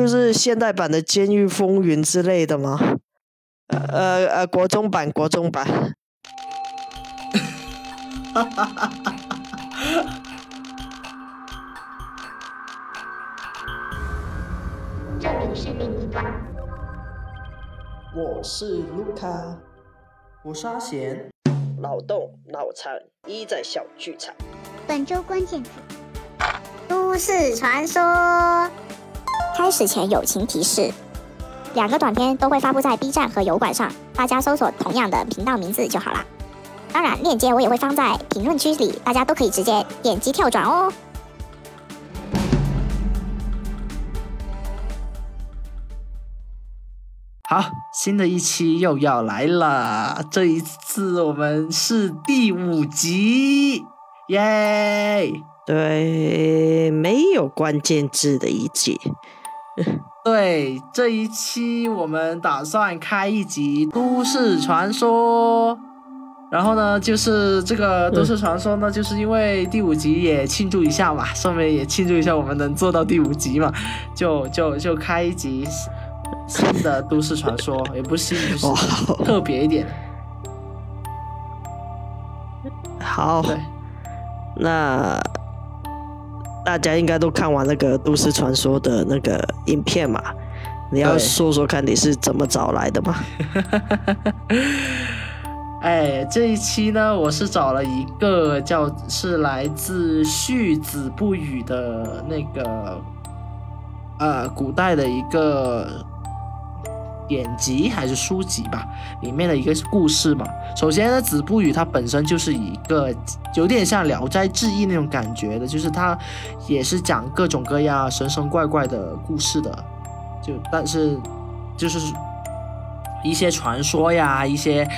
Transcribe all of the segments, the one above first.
就是现代版的《监狱风云》之类的吗？呃呃，国中版，国中版。哈哈哈哈哈！这里是另一端。我是卢卡，我是阿贤。脑洞脑残一在小剧场。本周关键词：都市传说。开始前友情提示：两个短片都会发布在 B 站和油管上，大家搜索同样的频道名字就好了。当然，链接我也会放在评论区里，大家都可以直接点击跳转哦。好，新的一期又要来了，这一次我们是第五集，耶！对，没有关键字的一集。对，这一期我们打算开一集都市传说。然后呢，就是这个都市传说呢，就是因为第五集也庆祝一下嘛，顺便也庆祝一下我们能做到第五集嘛，就就就开一集新的都市传说，也不是新，就是特别一点。好，那大家应该都看完那个都市传说的那个影片嘛？你要说说看你是怎么找来的吗？哎，这一期呢，我是找了一个叫是来自《续子不语》的那个，呃，古代的一个典籍还是书籍吧，里面的一个故事嘛。首先呢，《子不语》它本身就是一个有点像《聊斋志异》那种感觉的，就是它也是讲各种各样神神怪怪的故事的，就但是就是。一些传说呀，一些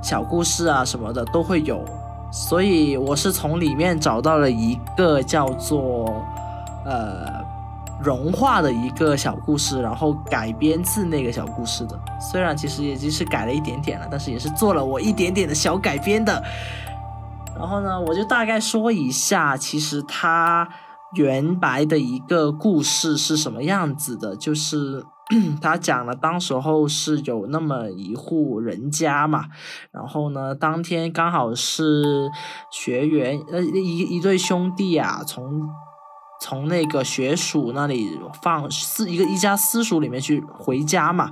小故事啊什么的都会有，所以我是从里面找到了一个叫做呃融化的一个小故事，然后改编自那个小故事的。虽然其实也就是改了一点点了，但是也是做了我一点点的小改编的。然后呢，我就大概说一下，其实它原白的一个故事是什么样子的，就是。他讲了，当时候是有那么一户人家嘛，然后呢，当天刚好是学员呃一一对兄弟啊，从。从那个学署那里放私一个一家私塾里面去回家嘛，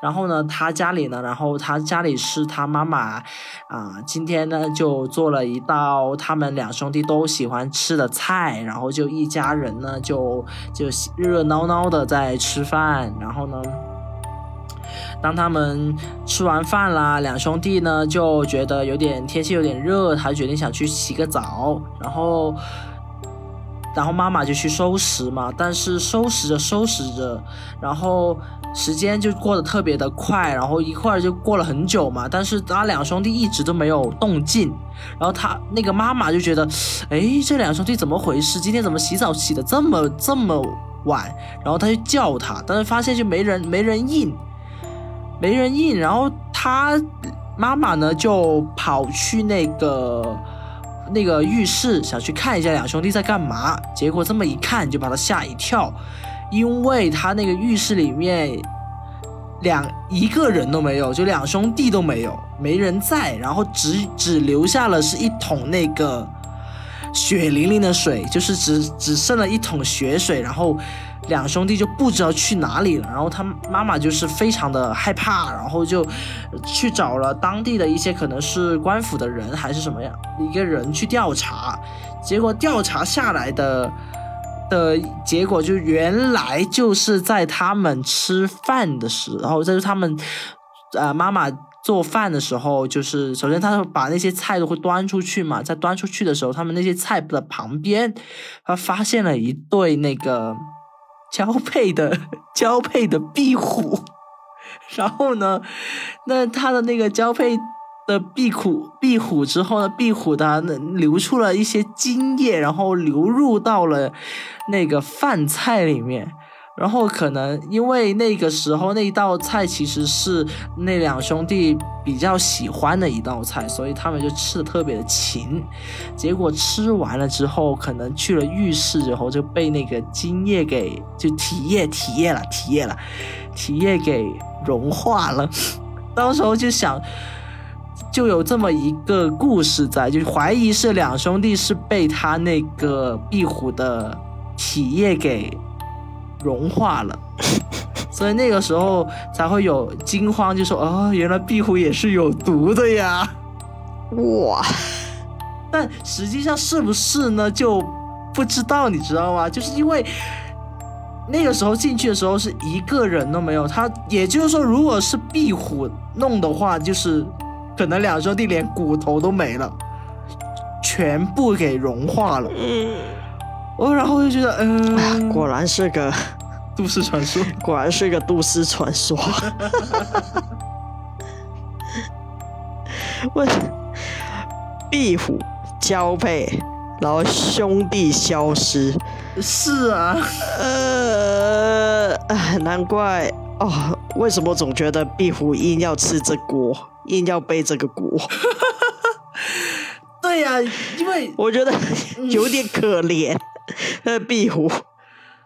然后呢，他家里呢，然后他家里是他妈妈啊，今天呢就做了一道他们两兄弟都喜欢吃的菜，然后就一家人呢就就热热闹闹的在吃饭，然后呢，当他们吃完饭啦，两兄弟呢就觉得有点天气有点热，他决定想去洗个澡，然后。然后妈妈就去收拾嘛，但是收拾着收拾着，然后时间就过得特别的快，然后一会儿就过了很久嘛。但是他两兄弟一直都没有动静，然后他那个妈妈就觉得，哎，这两兄弟怎么回事？今天怎么洗澡洗的这么这么晚？然后他就叫他，但是发现就没人没人应，没人应。然后他妈妈呢就跑去那个。那个浴室想去看一下两兄弟在干嘛，结果这么一看就把他吓一跳，因为他那个浴室里面两一个人都没有，就两兄弟都没有，没人在，然后只只留下了是一桶那个血淋淋的水，就是只只剩了一桶血水，然后。两兄弟就不知道去哪里了，然后他妈妈就是非常的害怕，然后就去找了当地的一些可能是官府的人还是什么样一个人去调查，结果调查下来的的结果就原来就是在他们吃饭的时候，就是他们呃妈妈做饭的时候，就是首先他把那些菜都会端出去嘛，在端出去的时候，他们那些菜的旁边，他发现了一对那个。交配的交配的壁虎，然后呢，那它的那个交配的壁虎壁虎之后呢，壁虎它流出了一些精液，然后流入到了那个饭菜里面，然后可能因为那个时候那一道菜其实是那两兄弟比较喜欢的一道菜，所以他们就吃的特别的勤。结果吃完了之后，可能去了浴室之后就被那个精液给就体液体液了体液了体液给融化了。当时候就想，就有这么一个故事在，就怀疑是两兄弟是被他那个壁虎的体液给。融化了，所以那个时候才会有惊慌，就说：“哦，原来壁虎也是有毒的呀！”哇！但实际上是不是呢？就不知道，你知道吗？就是因为那个时候进去的时候是一个人都没有，他也就是说，如果是壁虎弄的话，就是可能两兄弟连骨头都没了，全部给融化了。嗯。我然后就觉得，嗯，果然是个都市传说，果然是个都市传说。问壁虎交配，然后兄弟消失，是啊，呃，难怪哦，为什么总觉得壁虎硬要吃这锅，硬要背这个锅？对呀，因为我觉得有点可怜。那壁虎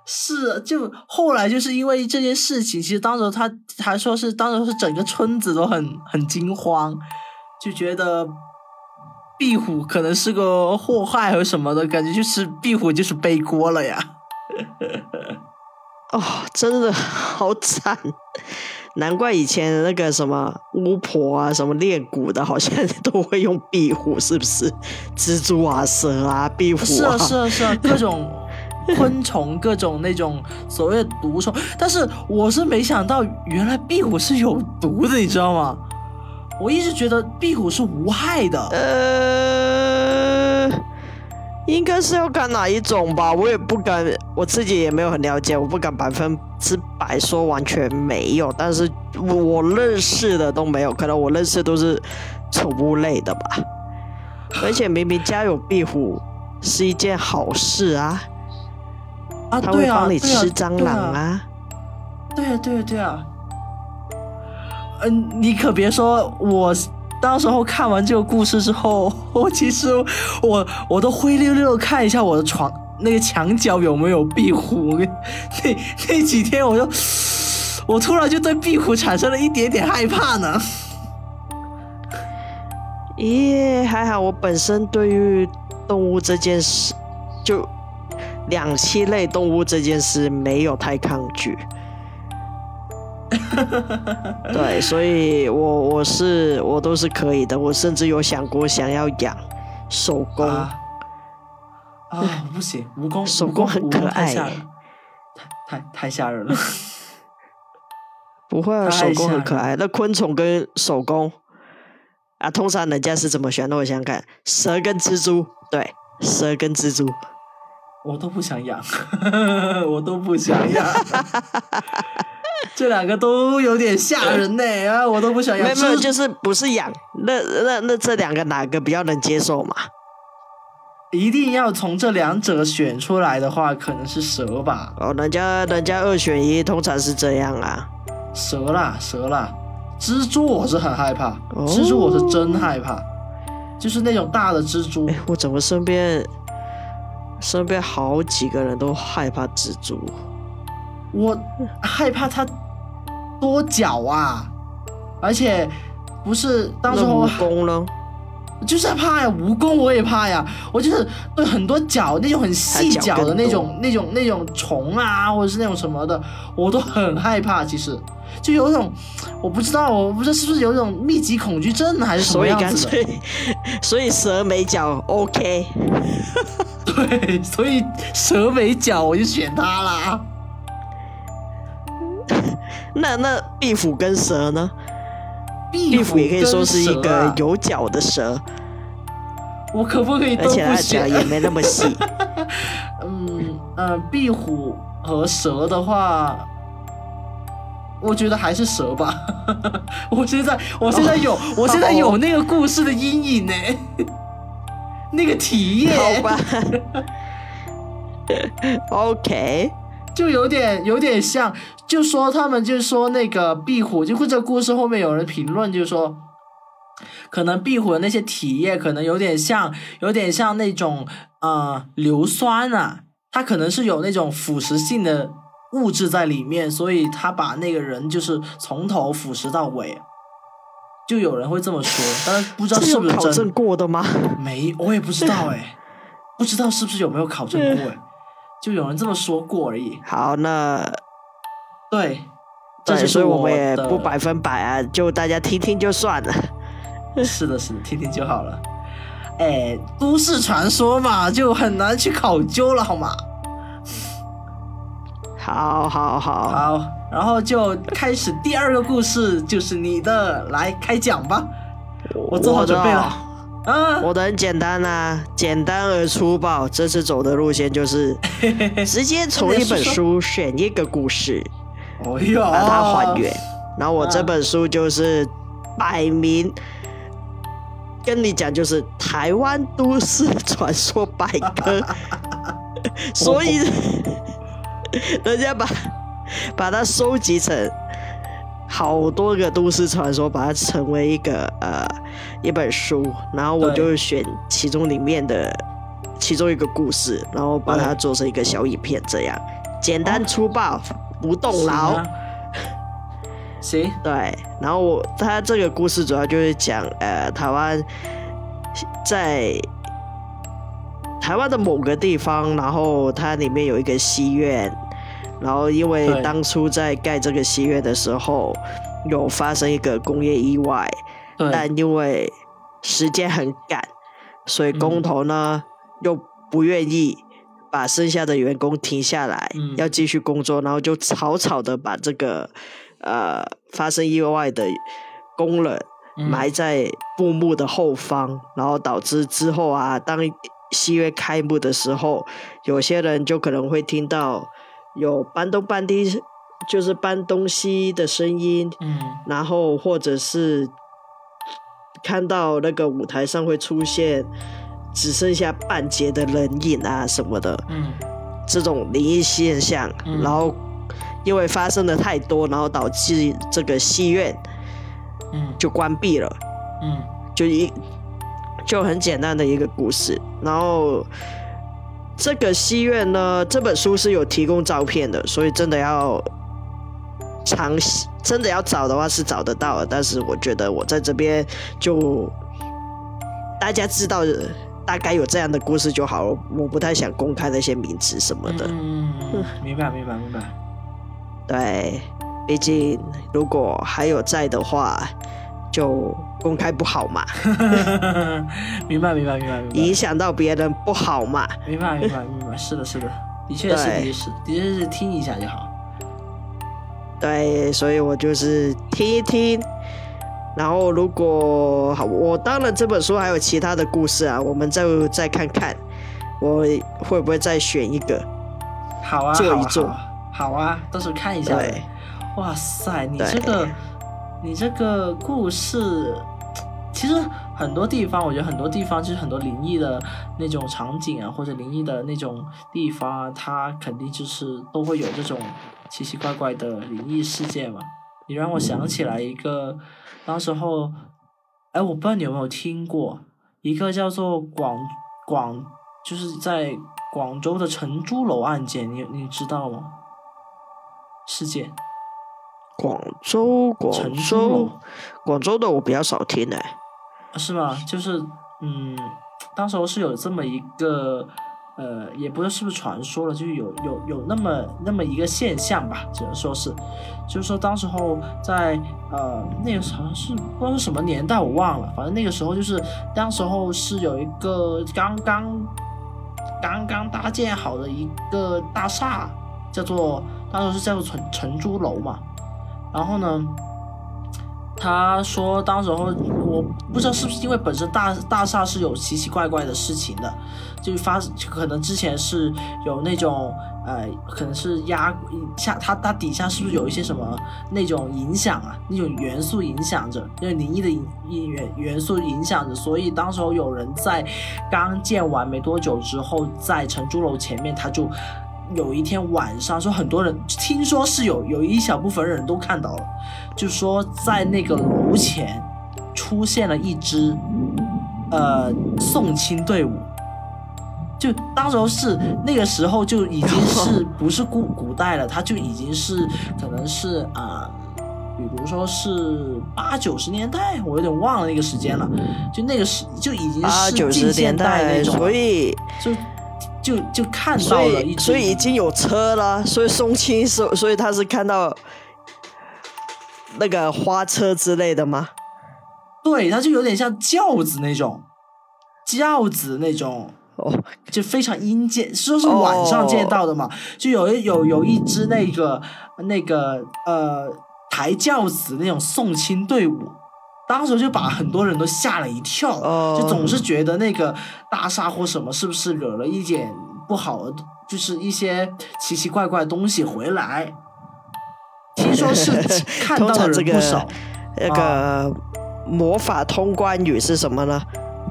是，就后来就是因为这件事情，其实当时他还说是当时是整个村子都很很惊慌，就觉得壁虎可能是个祸害和什么的感觉，就是壁虎就是背锅了呀。哦，真的好惨，难怪以前那个什么巫婆啊，什么练蛊的，好像都会用壁虎，是不是？蜘蛛啊，蛇啊，壁虎啊，是啊，是啊，是啊，各种昆虫，各种那种所谓的毒虫。但是我是没想到，原来壁虎是有毒的，你知道吗？我一直觉得壁虎是无害的。呃。应该是要看哪一种吧，我也不敢，我自己也没有很了解，我不敢百分之百说完全没有，但是我认识的都没有，可能我认识都是宠物类的吧。而且明明家有壁虎是一件好事啊，啊，它会帮你吃蟑螂啊，对啊，对啊，对啊，嗯，你可别说我。当时候看完这个故事之后，我其实我我都灰溜溜看一下我的床那个墙角有没有壁虎。那那几天我就 我突然就对壁虎产生了一点点害怕呢。咦，还好我本身对于动物这件事，就两栖类动物这件事没有太抗拒。对，所以我我是我都是可以的，我甚至有想过想要养手工啊，不行，蜈蚣手工很可爱，太太太吓人了。不会啊，手工很可爱。那昆虫跟手工啊，通常人家是怎么选？那我想想看，蛇跟蜘蛛，对，蛇跟蜘蛛，我都不想养，我都不想养。这两个都有点吓人呢啊！我都不想养。没有，就是不是养。那那那这两个哪个比较能接受嘛？一定要从这两者选出来的话，可能是蛇吧。哦，人家人家二选一，通常是这样啊。蛇啦，蛇啦，蜘蛛我是很害怕，蜘蛛我是真害怕，就是那种大的蜘蛛。我怎么身边身边好几个人都害怕蜘蛛？我害怕它多脚啊，而且不是当时蜈蚣呢，就是怕呀，蜈蚣我也怕呀。我就是对很多脚那种很细脚的那种、那种、那种虫啊，或者是那种什么的，我都很害怕。其实就有一种，我不知道，我不知道是不是有一种密集恐惧症还是什么样子的。所以干脆，所以蛇没脚 OK。对，所以蛇没脚我就选它啦。那那壁虎跟蛇呢？壁虎也可以说是一个有脚的蛇。我可不可以？而且它脚也没那么细。嗯呃，壁虎和蛇的话，我觉得还是蛇吧。我现在我现在有我现在有那个故事的阴影呢。那个体验。好吧。OK。就有点有点像，就说他们就说那个壁虎，就这个故事后面有人评论，就是说，可能壁虎的那些体液可能有点像，有点像那种呃硫酸啊，它可能是有那种腐蚀性的物质在里面，所以他把那个人就是从头腐蚀到尾。就有人会这么说，但是不知道是不是考证过的吗？没，我也不知道哎，不知道是不是有没有考证过哎，就有人这么说过而已。好，那对，对，所以我们也不百分百啊，就大家听听就算了。是的，是的，听听就好了。哎，都市传说嘛，就很难去考究了，好吗？好，好，好，好。然后就开始第二个故事，就是你的，来开讲吧。我做好准备了。啊，我的很简单啊，简单而粗暴。这次走的路线就是 直接从一本书选一个故事，把它还原。然后我这本书就是摆明跟你讲，就是台湾都市传说百科，所以 人家把。把它收集成好多个都市传说，把它成为一个呃一本书，然后我就选其中里面的其中一个故事，然后把它做成一个小影片，这样简单粗暴，不动脑。行，对，然后我他这个故事主要就是讲呃台湾在台湾的某个地方，然后它里面有一个戏院。然后，因为当初在盖这个戏院的时候，有发生一个工业意外，但因为时间很赶，所以工头呢又不愿意把剩下的员工停下来，要继续工作，然后就草草的把这个呃发生意外的工人埋在布幕的后方，然后导致之后啊，当戏院开幕的时候，有些人就可能会听到。有搬东搬西，就是搬东西的声音，嗯，然后或者是看到那个舞台上会出现只剩下半截的人影啊什么的，嗯，这种灵异现象，然后因为发生的太多，然后导致这个戏院，嗯，就关闭了，嗯，就一就很简单的一个故事，然后。这个戏院呢，这本书是有提供照片的，所以真的要尝，真的要找的话是找得到的。但是我觉得我在这边就大家知道大概有这样的故事就好了，我不太想公开那些名字什么的。嗯，明白，明白，明白。对，毕竟如果还有在的话，就。公开不好嘛？明白明白明白明白。影响到别人不好嘛？明白明白明白。是的，是的，的确是，的确是，的确是听一下就好。对，所以我就是听一听，然后如果好，我当然这本书还有其他的故事啊，我们再再看看，我会不会再选一个？好啊，做一做，好啊，到时候看一下。对，哇塞，你这个，你这个故事。其实很多地方，我觉得很多地方就是很多灵异的那种场景啊，或者灵异的那种地方啊，它肯定就是都会有这种奇奇怪怪的灵异事件嘛。你让我想起来一个，当时候，哎，我不知道你有没有听过一个叫做广广，就是在广州的成珠楼案件，你你知道吗？事件。广州，广州，广州的我比较少听哎。是吗？就是，嗯，当时候是有这么一个，呃，也不知道是不是传说了，就是有有有那么那么一个现象吧，只能说是，就是说当时候在呃那个好像是不知道是什么年代我忘了，反正那个时候就是当时候是有一个刚刚刚刚搭建好的一个大厦，叫做当时是叫做成成珠楼嘛，然后呢。他说，当时候我不知道是不是因为本身大大厦是有奇奇怪怪的事情的，就发可能之前是有那种呃，可能是压下它它底下是不是有一些什么那种影响啊，那种元素影响着，因为灵异的影元元素影响着，所以当时候有人在刚建完没多久之后，在承珠楼前面他就有一天晚上，说很多人听说是有有一小部分人都看到了，就说在那个楼前出现了一支呃送亲队伍。就当时候是那个时候就已经是 不是古古代了，它就已经是可能是啊、比如说是八九十年代，我有点忘了那个时间了，就那个时就已经八九十是近现年代，那种，所以就就就看到了所以已经有车了，所以送亲所所以他是看到那个花车之类的吗？对，它就有点像轿子那种，轿子那种。哦，就非常阴间，说是晚上见到的嘛，就有一有有一支那个那个呃抬轿子那种送亲队伍，当时就把很多人都吓了一跳，哦就总是觉得那个大厦或什么是不是惹了一点不好的，就是一些奇奇怪怪的东西回来。听说是 看到的通常这个人不少，那个魔法通关语是什么呢？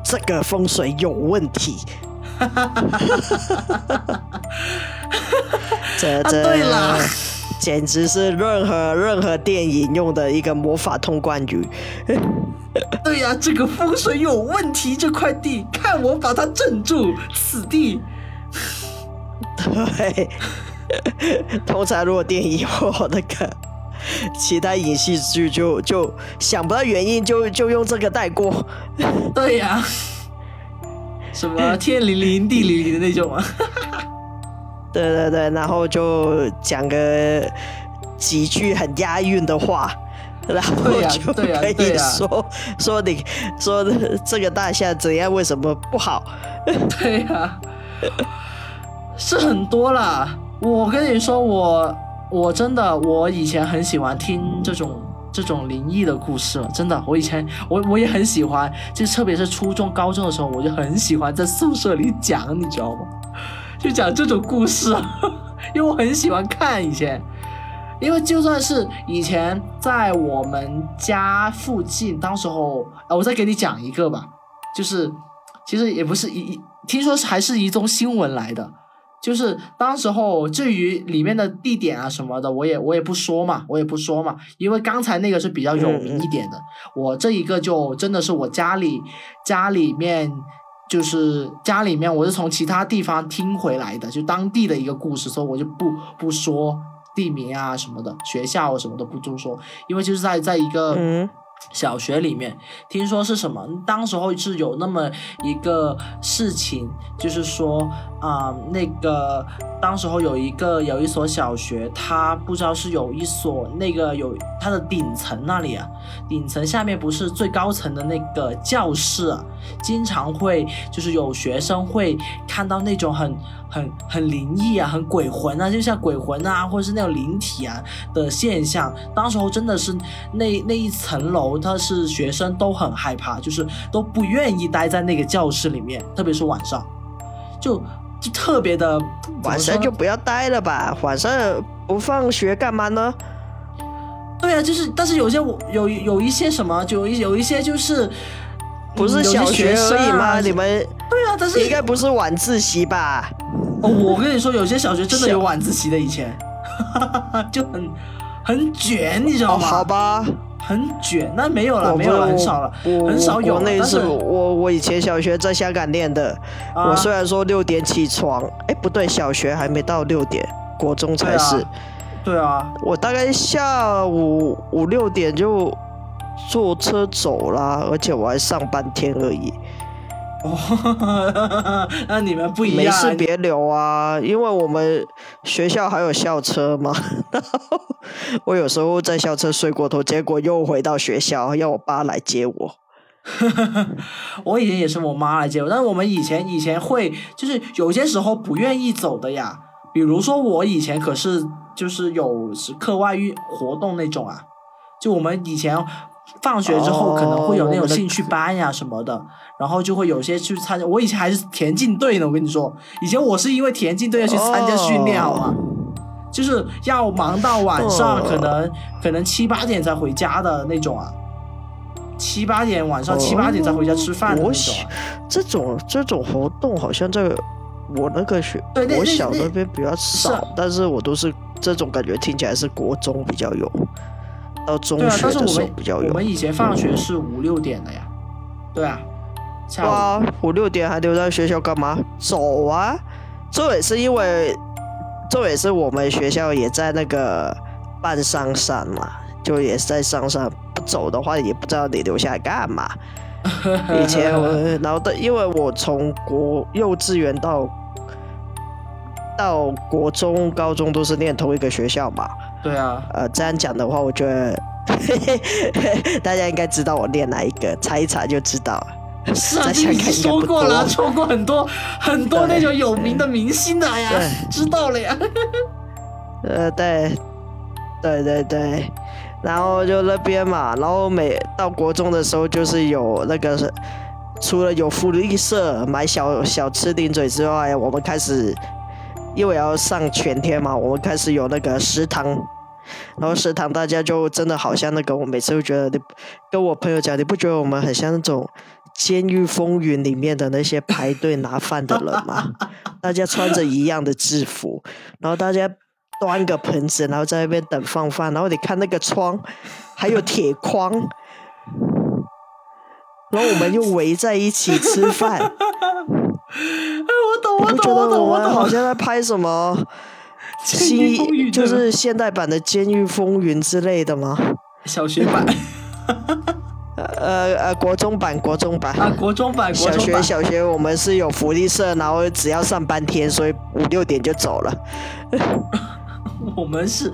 这个风水有问题。这 啊这、对了简直是任何任何电影用的一个魔法通关语。对呀、这个风水有问题，这块地，看我把它镇住，此地。对，通常如果电影或那个其他影视剧就就想不到原因就就用这个带过。对呀、什么天灵灵地灵灵的那种啊？对对对，然后就讲个几句很押韵的话，然后就可以说、说你说这个大象怎样，为什么不好？对呀、是很多啦。我跟你说，我我真的我以前很喜欢听这种这种灵异的故事，真的，我以前我我也很喜欢，就特别是初中高中的时候，我就很喜欢在宿舍里讲，你知道吗？就讲这种故事，因为我很喜欢看以前。因为就算是以前在我们家附近，当时候，呃，我再给你讲一个吧，就是其实也不是一一，听说是还是一宗新闻来的，就是当时候至于里面的地点啊什么的，我也我也不说嘛，我也不说嘛，因为刚才那个是比较有名一点的，我这一个就真的是我家里家里面。就是家里面，我是从其他地方听回来的，就当地的一个故事，所以我就不不说地名啊什么的，学校什么的不多说，因为就是在在一个嗯小学里面，听说是什么？当时候是有那么一个事情，就是说啊、那个当时候有一个有一所小学，它不知道是有一所那个有它的顶层那里啊，顶层下面不是最高层的那个教室啊，经常会就是有学生会看到那种很很很灵异啊、很鬼魂啊，就像鬼魂啊，或者是那种灵体啊的现象。当时候真的是那那一层楼，他是学生都很害怕，就是都不愿意待在那个教室里面，特别是晚上，就就特别的晚上就不要待了吧，晚上不放学干嘛呢？对啊，就是但是有些我有有一些什么，就有一有一些就是。不是小学生而已吗？啊你们对啊，但是应该不是晚自习吧？哦，我跟你说，有些小学真的有晚自习的，以前 就很很卷，你知道哦，吗？好吧，很卷，那没有了，我没有了，很少了，我很少有了。国内是我我以前小学在香港念的，啊我虽然说六点起床，哎不对，小学还没到六点，国中才是。对啊对啊，我大概下午五六点就坐车走啦，而且我还上半天而已。哦，那你们不一没样没。事别留啊，因为我们学校还有校车嘛。然后我有时候在校车睡过头，结果又回到学校，要我爸来接我。我以前也是我妈来接我，但是我们以前以前会就是有些时候不愿意走的呀。比如说我以前可是就是有是课外运活动那种啊，就我们以前放学之后哦可能会有那种兴趣班呀什么的，然后就会有些去参加。我以前还是田径队呢，我跟你说，以前我是因为田径队要去参加训练，哦好吗？就是要忙到晚上，哦可能可能七八点才回家的那种啊，七八点晚上七八点才回家吃饭的那种、我喜啊。这种这种活动好像在我那个学对那我小那那边比较少，但是我都是这种感觉，听起来是国中比较有，到中学的时候比较有。我们以前放学是五六点的呀，对啊，哇，五六点还留在学校干嘛？走啊！这也是因为，这也是我们学校也在那个半山上嘛，就也是在山上。不走的话，也不知道你留下来干嘛。以前我，然后的，因为我从国幼稚园到到国中、高中都是念同一个学校嘛。对啊，呃，这样讲的话，我觉得 大家应该知道我练哪一个，猜一猜就知道了。是啊，再这已说过了，多说过很多 很多那种有名的明星的呀，知道了呀。呃，对，对对对，然后就那边嘛，然后每到国中的时候，就是有那个，除了有福利社买小小吃零嘴之外，我们开始因为要上全天嘛，我们开始有那个食堂。然后食堂大家就真的好像那个，我每次都觉得你跟我朋友讲，你不觉得我们很像那种《监狱风云》里面的那些排队拿饭的人吗？大家穿着一样的制服，然后大家端个盆子，然后在那边等放饭，然后你看那个窗，还有铁框，然后我们又围在一起吃饭，哎，我懂，我懂，我懂，我得我们好。像在拍什么新就是现代版的《监狱风云》之类的吗？小学版 呃呃，国中版，国中版。啊，国中版，国小学。小学我们是有福利社，然后只要上半天，所以五六点就走了。我们是，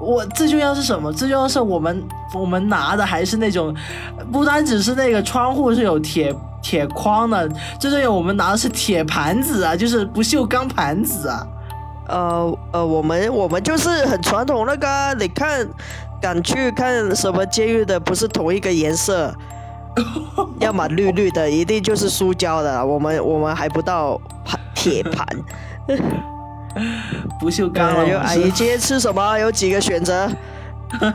我最重要是什么？最重要是我们我们拿的还是那种，不单只是那个窗户是有铁铁框的，最重要我们拿的是铁盘子啊，就是不锈钢盘子啊。呃呃，我们我们就是很传统那个啊、你看敢去看什么监狱的，不是同一个颜色，要么绿绿的，一定就是塑胶的。我们我们还不到盘铁盘。不锈钢阿姨今天吃什么？有几个选择？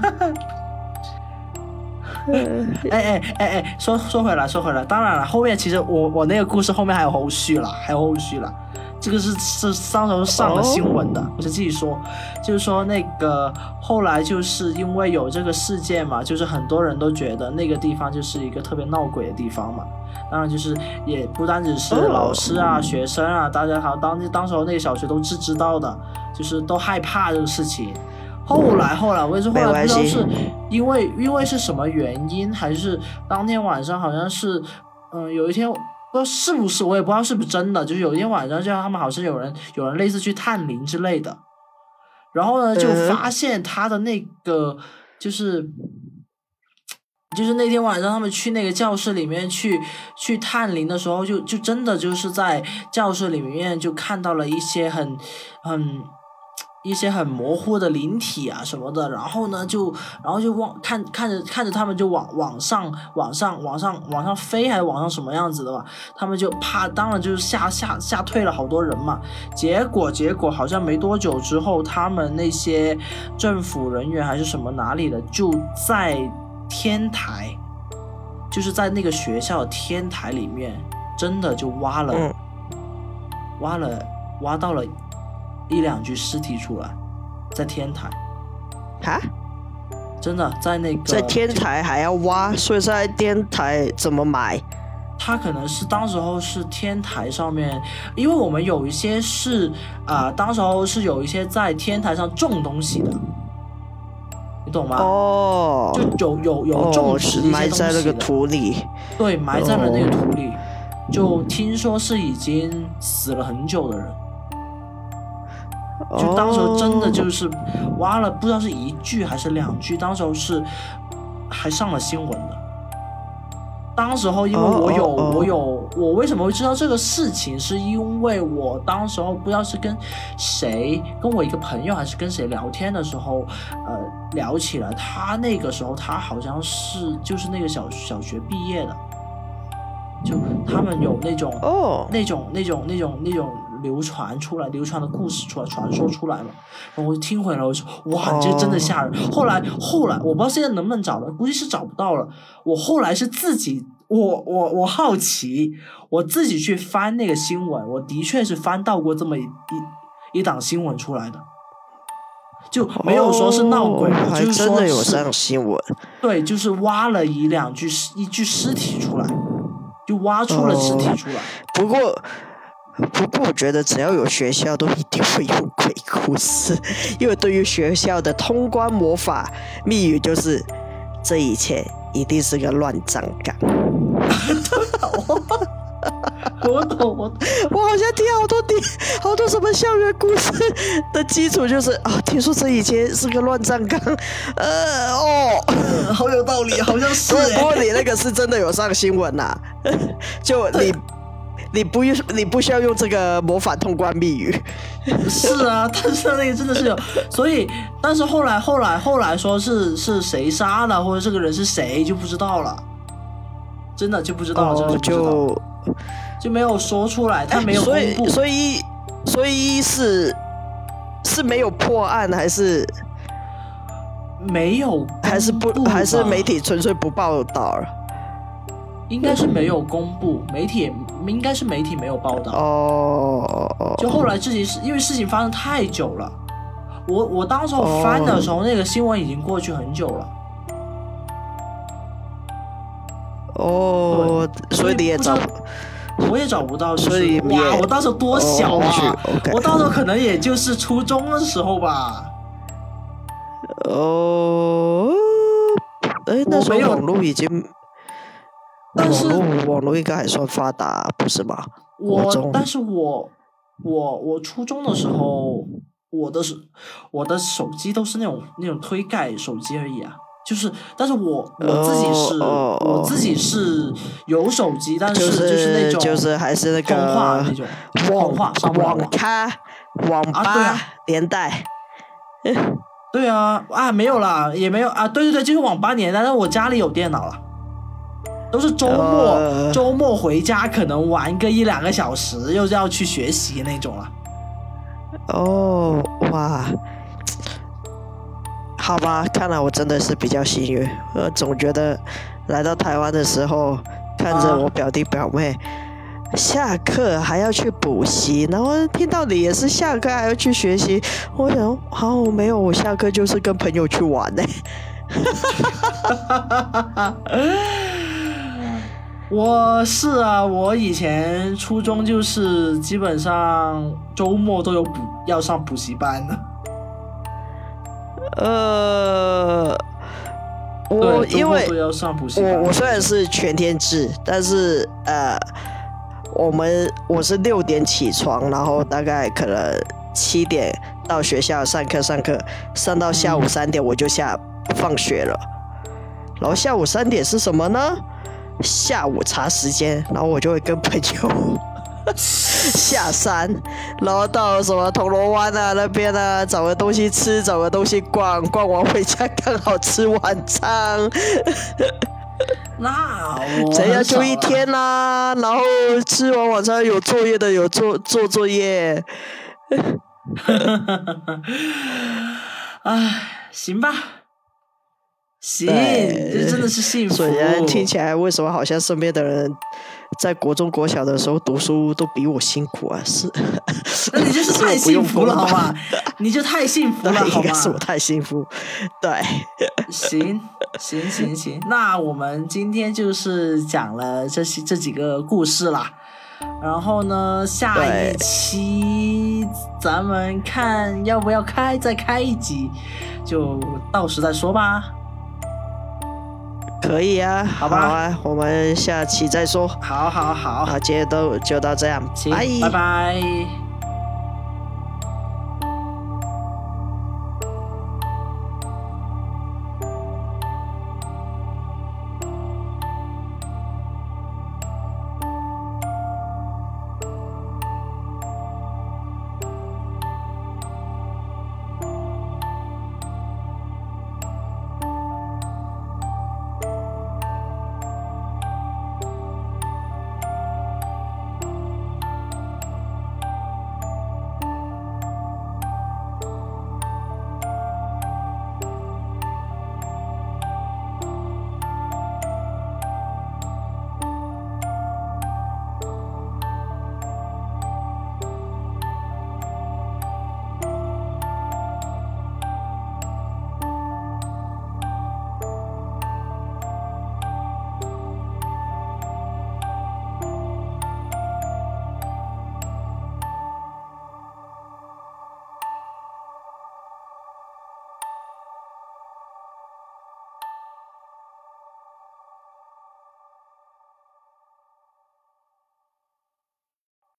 哎哎哎哎，说说回来，说回来，当然了，后面其实我我那个故事后面还有后续了，还有后续了。这个是是上头上了新闻的，我就继续说，就是说那个后来就是因为有这个事件嘛，就是很多人都觉得那个地方就是一个特别闹鬼的地方嘛。当然就是也不单只是哦老师啊、学生啊，大家好当当时候那个小学都是知道的，就是都害怕这个事情。后来后来，我也是后来不知道是因为因为是什么原因，还是当天晚上好像是，嗯，有一天不知道是不是，我也不知道是不是真的，就是有一天晚上，就他们好像有人有人类似去探灵之类的，然后呢就嗯发现他的那个就是。就是那天晚上，他们去那个教室里面去去探灵的时候，就就真的就是在教室里面就看到了一些很很一些很模糊的灵体啊什么的，然后呢就然后就往看看着看着他们就往往上往上往上往上飞还是往上什么样子的吧，他们就怕，当然就是吓吓吓退了好多人嘛。结果结果好像没多久之后，他们那些政府人员还是什么哪里的，就在天台，就是在那个学校的天台里面，真的就挖了。嗯挖了挖到了一两具尸体出来，在天台，哈，真的在那个在天台还要挖，所以在天台怎么埋？他可能是当时候是天台上面，因为我们有一些是啊、当时候是有一些在天台上种东西的，你懂吗？哦，就有有有种埋在那个土里。对，埋在了那个哦土里，就听说是已经死了很久的人。就当时候真的哦。就是挖了，不知道是一句还是两句，当时候是还上了新闻的。当时候因为我有、我有我为什么会知道这个事情，是因为我当时候不知道是跟谁，跟我一个朋友还是跟谁聊天的时候，呃，聊起了，他那个时候他好像是就是那个小小学毕业的，就他们有那种哦，那种那种那种那种流传出来、流传的故事出来、传说出来了。然后我听回来，我说哇，这真的吓人。后来后来我不知道现在能不能找到，估计是找不到了。我后来是自己我我我好奇，我自己去翻那个新闻，我的确是翻到过这么一一一档新闻出来的，就没有说是闹鬼，就是真的有说是上新闻。对，就是挖了一两具尸一具尸体出来，就挖出了尸体出来。不过，不过我觉得只要有学校，都一定会有鬼故事，因为对于学校的通关魔法密语就是这一切一定是个乱葬岗。我懂，我懂。我好像听好多地好多什么校园故事的基础就是啊，听说这以前是个乱葬岗，呃哦。好有道理，好像是不过你那个是真的有上新闻呐、就你你不用你不需要用这个魔法通关密语。是啊，但是那个真的是有，所以，但是后来后来后来说是是谁杀的，或者这个人是谁就不知道了，真的就不知道，了就就没有说出来，他没有公所以，所以所以是是没有破案，还是？没有还是不还是媒体纯粹不报道了？应该是没有公布，媒体也应该是媒体没有报道。哦哦就后来事情是因为事情发生太久了，我我当时候翻的时候，那个新闻已经过去很久了，哦，所以你也找我也找不到，就是所以哇，我当时多小哦啊我当时可能也就是初中的时候吧。哦，哎，那时我没有候网络已经，网络网络应该还算发达，不是吗？我，但是我我我初中的时候，我的手我的手机都是那种那种推盖手机而已啊。就是，但是我我自己是，我自己是有手机，但是就是那种就是还是那通话个那种网话上网网。咖、网吧啊年代。对啊，啊没有啦，也没有啊，对对对，就是网吧年代，但是我家里有电脑了，都是周末、呃周末回家可能玩个一两个小时，又是要去学习那种了。哦，哇，好吧，看来我真的是比较幸运。我总觉得来到台湾的时候，看着啊我表弟表妹。下课还要去补习，然后听到你也是下课还要去学习，我想，好、我没有，我下课就是跟朋友去玩呢、我是啊，我以前初中就是基本上周末都有补要上补习班的。呃，我因为要上补习班。我我虽然是全天制，但是呃，我们我是六点起床，然后大概可能七点到学校上课上课，上到下午嗯三点我就下放学了。然后下午三点是什么呢？下午茶时间，然后我就会跟朋友 下山，然后到什么铜锣湾啊那边啊，找个东西吃，找个东西逛，逛完回家刚好吃晚餐。那我这样就一天啦、然后吃完晚餐有作业的有做做作业，唉，行吧，行，这真的是幸福。所以听起来为什么好像身边的人在国中国小的时候读书都比我辛苦啊？是，那你就是太幸福了，好吧？你就太幸福了，好吧？是我太幸福。对，行行行行，那我们今天就是讲了这些这几个故事啦。然后呢，下一期咱们看要不要开再开一集，就到时再说吧。可以啊，好吧啊，我们下期再说。好好好，好，今天都就到这样，行，拜拜。